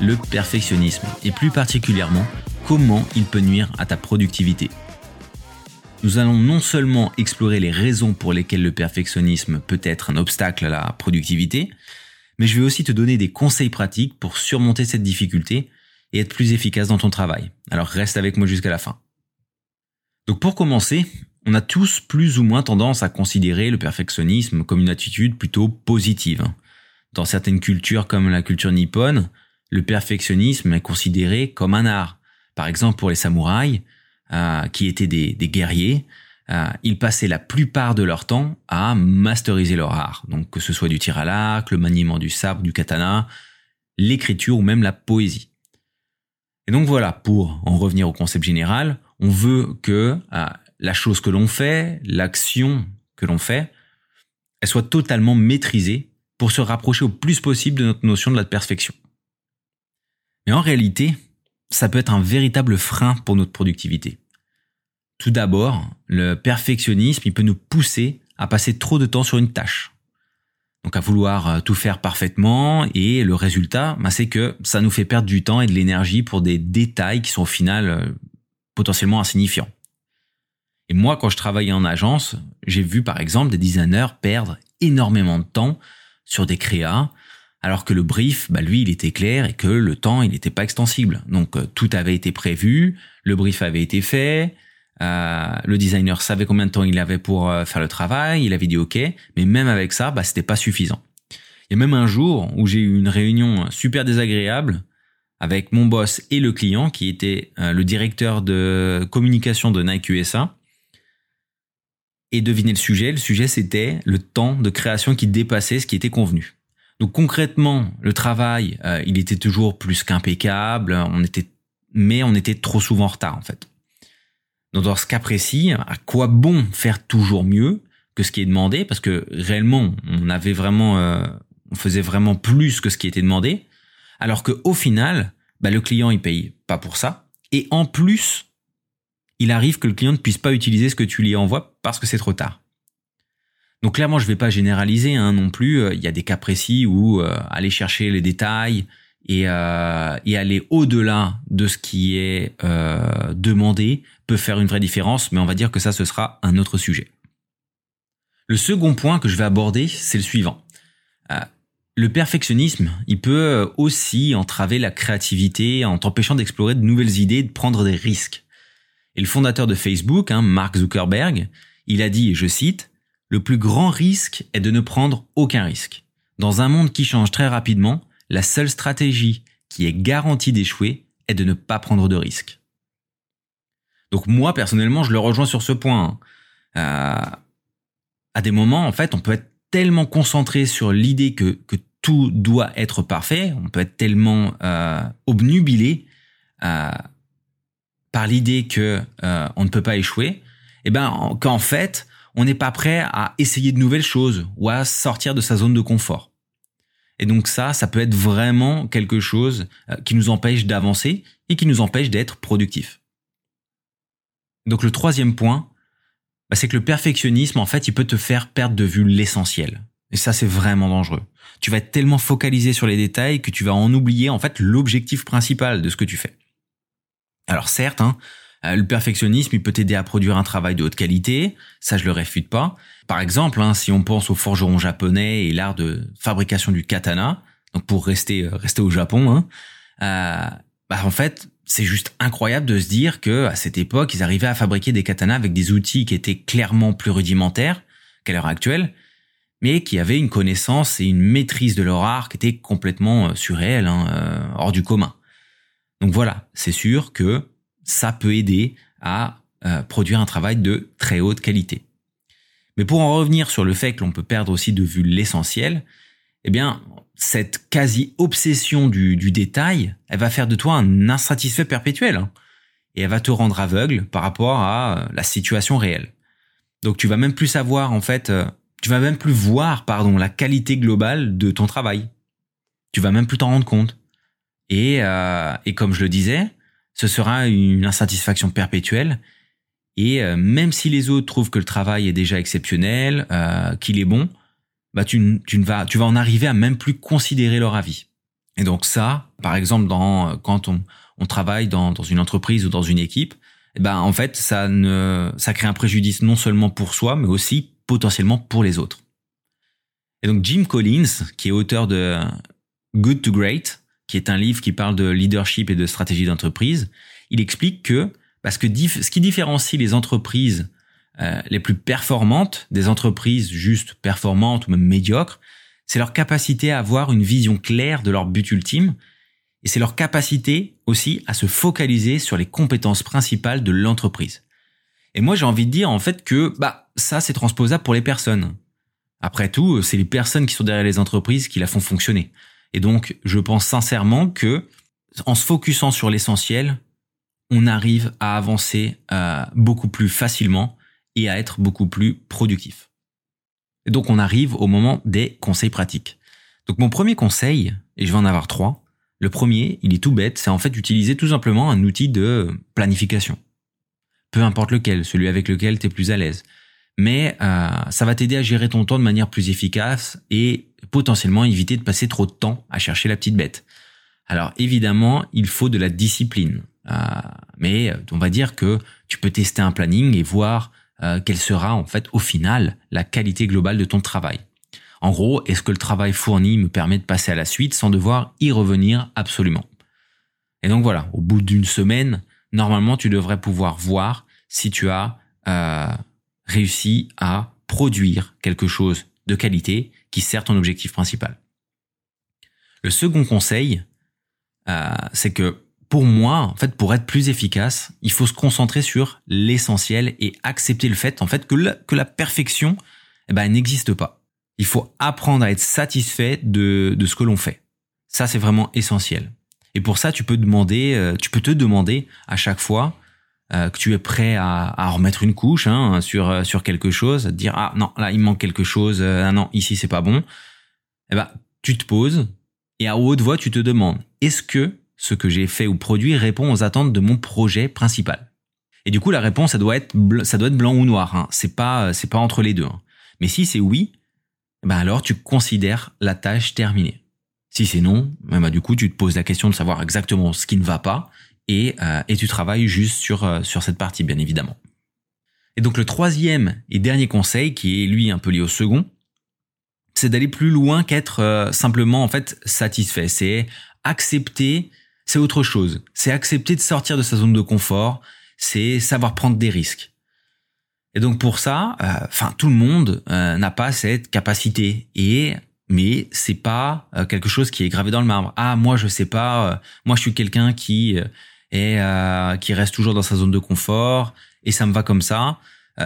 le perfectionnisme, et plus particulièrement comment il peut nuire à ta productivité. Nous allons non seulement explorer les raisons pour lesquelles le perfectionnisme peut être un obstacle à la productivité, mais je vais aussi te donner des conseils pratiques pour surmonter cette difficulté et être plus efficace dans ton travail. Alors reste avec moi jusqu'à la fin. Donc pour commencer, on a tous plus ou moins tendance à considérer le perfectionnisme comme une attitude plutôt positive. Dans certaines cultures comme la culture nippone, le perfectionnisme est considéré comme un art. Par exemple, pour les samouraïs, euh, qui étaient des, guerriers, euh, ils passaient la plupart de leur temps à masteriser leur art. Donc que ce soit du tir à l'arc, le maniement du sabre, du katana, l'écriture ou même la poésie. Et donc voilà, pour en revenir au concept général, on veut que euh, la chose que l'on fait, l'action que l'on fait, elle soit totalement maîtrisée pour se rapprocher au plus possible de notre notion de la perfection. Mais en réalité, ça peut être un véritable frein pour notre productivité. Tout d'abord, le perfectionnisme, il peut nous pousser à passer trop de temps sur une tâche. Donc à vouloir euh, tout faire parfaitement et le résultat, bah, c'est que ça nous fait perdre du temps et de l'énergie pour des détails qui sont au final euh, potentiellement insignifiants. Et moi, quand je travaillais en agence, j'ai vu par exemple des designers perdre énormément de temps sur des créas alors que le brief, bah lui, il était clair et que le temps, il n'était pas extensible. Donc euh, tout avait été prévu, le brief avait été fait, euh, le designer savait combien de temps il avait pour euh, faire le travail, il avait dit OK, mais même avec ça, bah c'était pas suffisant. Il y a même un jour où j'ai eu une réunion super désagréable avec mon boss et le client qui était le directeur de communication de Nike USA. Et devinez le sujet, le sujet c'était le temps de création qui dépassait ce qui était convenu. Donc concrètement, le travail, euh, il était toujours plus qu'impeccable, on était, mais on était trop souvent en retard en fait. Donc dans ce cas précis, à quoi bon faire toujours mieux que ce qui est demandé? Parce que réellement, on avait vraiment, euh, on faisait vraiment plus que ce qui était demandé, alors que au final, bah, le client il paye pas pour ça, et en plus, il arrive que le client ne puisse pas utiliser ce que tu lui envoies parce que c'est trop tard. Donc clairement, je vais pas généraliser hein, non plus. Euh, il y a des cas précis où euh, aller chercher les détails et, euh, et aller au-delà de ce qui est demandé peut faire une vraie différence, mais on va dire que ça, ce sera un autre sujet. Le second point que je vais aborder, c'est le suivant. le perfectionnisme, il peut aussi entraver la créativité en t'empêchant d'explorer de nouvelles idées, de prendre des risques. Et le fondateur de Facebook, hein, Mark Zuckerberg, il a dit, je cite, le plus grand risque est de ne prendre aucun risque. Dans un monde qui change très rapidement, la seule stratégie qui est garantie d'échouer est de ne pas prendre de risques. Donc moi, personnellement, je le rejoins sur ce point. Euh, à des moments, en fait, on peut être tellement concentré sur l'idée que, tout doit être parfait, on peut être tellement euh, obnubilé euh, par l'idée que on ne peut pas échouer, et eh ben qu'en fait, on n'est pas prêt à essayer de nouvelles choses ou à sortir de sa zone de confort. Et donc ça, ça peut être vraiment quelque chose euh, qui nous empêche d'avancer et qui nous empêche d'être productif. Donc le troisième point, bah, c'est que le perfectionnisme, en fait, il peut te faire perdre de vue l'essentiel. Et ça, c'est vraiment dangereux. Tu vas être tellement focalisé sur les détails que tu vas en oublier, en fait, l'objectif principal de ce que tu fais. Alors certes, hein, le perfectionnisme, il peut t'aider à produire un travail de haute qualité, ça je le réfute pas. Par exemple, hein, si on pense au forgeron japonais et l'art de fabrication du katana, donc pour rester euh, rester au Japon, hein, euh, bah en fait c'est juste incroyable de se dire que à cette époque ils arrivaient à fabriquer des katanas avec des outils qui étaient clairement plus rudimentaires qu'à l'heure actuelle, mais qui avaient une connaissance et une maîtrise de leur art qui était complètement surréelle, hein, hors du commun. Donc voilà, c'est sûr que ça peut aider à euh, produire un travail de très haute qualité. Mais pour en revenir sur le fait que l'on peut perdre aussi de vue l'essentiel, eh bien, cette quasi-obsession du, détail, elle va faire de toi un insatisfait perpétuel. Hein. et elle va te rendre aveugle par rapport à la situation réelle. Donc tu vas même plus savoir, en fait, euh, tu vas même plus voir, pardon, la qualité globale de ton travail. Tu vas même plus t'en rendre compte. Euh, et comme je le disais, ce sera une insatisfaction perpétuelle. Et euh, même si les autres trouvent que le travail est déjà exceptionnel, qu'il est bon, bah tu, tu, vas, tu vas en arriver à même plus considérer leur avis. Et donc ça, par exemple, dans, quand on, on travaille dans, dans une entreprise ou dans une équipe, eh ben en fait ça ne ça crée un préjudice non seulement pour soi mais aussi potentiellement pour les autres. Et donc Jim Collins, qui est auteur de Good to Great, qui est un livre qui parle de leadership et de stratégie d'entreprise, il explique que parce que ce qui différencie les entreprises euh, les plus performantes des entreprises juste performantes ou même médiocres, c'est leur capacité à avoir une vision claire de leur but ultime et c'est leur capacité aussi à se focaliser sur les compétences principales de l'entreprise. Et moi, j'ai envie de dire en fait que bah ça c'est transposable pour les personnes. Après tout, c'est les personnes qui sont derrière les entreprises qui la font fonctionner. Et donc, je pense sincèrement que en se focusant sur l'essentiel, on arrive à avancer euh, beaucoup plus facilement et à être beaucoup plus productif. Donc on arrive au moment des conseils pratiques. Donc mon premier conseil, et je vais en avoir trois, le premier, il est tout bête, c'est en fait utiliser tout simplement un outil de planification. Peu importe lequel, celui avec lequel tu es plus à l'aise. Mais euh, ça va t'aider à gérer ton temps de manière plus efficace et potentiellement éviter de passer trop de temps à chercher la petite bête. Alors évidemment, il faut de la discipline. Euh, mais on va dire que tu peux tester un planning et voir euh, quelle sera en fait au final la qualité globale de ton travail. En gros, est-ce que le travail fourni me permet de passer à la suite sans devoir y revenir absolument? Et donc voilà, au bout d'une semaine, normalement tu devrais pouvoir voir si tu as euh, réussi à produire quelque chose de qualité sert ton objectif principal. Le second conseil, euh, c'est que pour moi, en fait, pour être plus efficace, il faut se concentrer sur l'essentiel et accepter le fait, en fait, que la, que la perfection, eh ben, n'existe pas. Il faut apprendre à être satisfait de, de ce que l'on fait. Ça, c'est vraiment essentiel. Et pour ça, tu peux demander, euh, tu peux te demander à chaque fois euh, que tu es prêt à, à remettre une couche hein, sur euh, sur quelque chose, à te dire ah non là il manque quelque chose, ah non ici c'est pas bon. Eh ben tu te poses et à haute voix tu te demandes est-ce que ce que j'ai fait ou produit répond aux attentes de mon projet principal? Et du coup, la réponse, ça doit être, ça doit être blanc ou noir. Hein. C'est pas, c'est pas entre les deux. Hein. Mais si c'est oui, ben alors tu considères la tâche terminée. Si c'est non, ben bah, du coup, tu te poses la question de savoir exactement ce qui ne va pas et, euh, et tu travailles juste sur, euh, sur cette partie, bien évidemment. Et donc le troisième et dernier conseil, qui est lui un peu lié au second, c'est d'aller plus loin qu'être euh, simplement en fait satisfait. C'est accepter c'est autre chose. C'est accepter de sortir de sa zone de confort, c'est savoir prendre des risques. Et donc pour ça, euh, enfin tout le monde euh, n'a pas cette capacité et mais c'est pas euh, quelque chose qui est gravé dans le marbre. Ah moi je sais pas, moi je suis quelqu'un qui est qui reste toujours dans sa zone de confort et ça me va comme ça.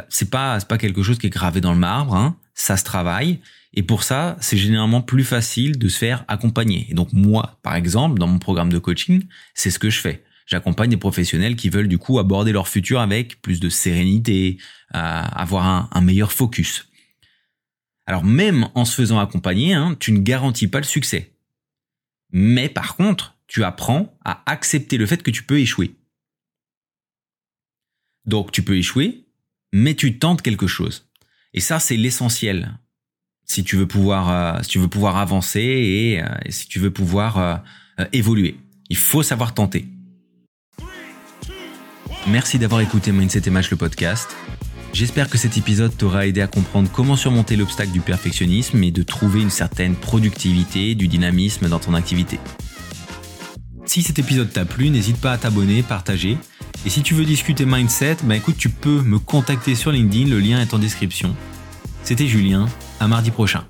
c'est pas c'est pas quelque chose qui est gravé dans le marbre. Hein. Ça se travaille et pour ça, c'est généralement plus facile de se faire accompagner. Et donc moi, par exemple, dans mon programme de coaching, c'est ce que je fais. J'accompagne des professionnels qui veulent du coup aborder leur futur avec plus de sérénité, euh, avoir un, meilleur focus. Alors même en se faisant accompagner, hein, tu ne garantis pas le succès. Mais par contre, tu apprends à accepter le fait que tu peux échouer. Donc tu peux échouer, mais tu tentes quelque chose. Et ça, c'est l'essentiel si tu veux pouvoir, euh, avancer et, euh, si tu veux pouvoir euh, évoluer. Il faut savoir tenter. Merci d'avoir écouté Mindset et Match le podcast. J'espère que cet épisode t'aura aidé à comprendre comment surmonter l'obstacle du perfectionnisme et de trouver une certaine productivité, du dynamisme dans ton activité. Si cet épisode t'a plu, n'hésite pas à t'abonner, partager. Et si tu veux discuter mindset, bah écoute, tu peux me contacter sur LinkedIn, le lien est en description. C'était Julien, à mardi prochain.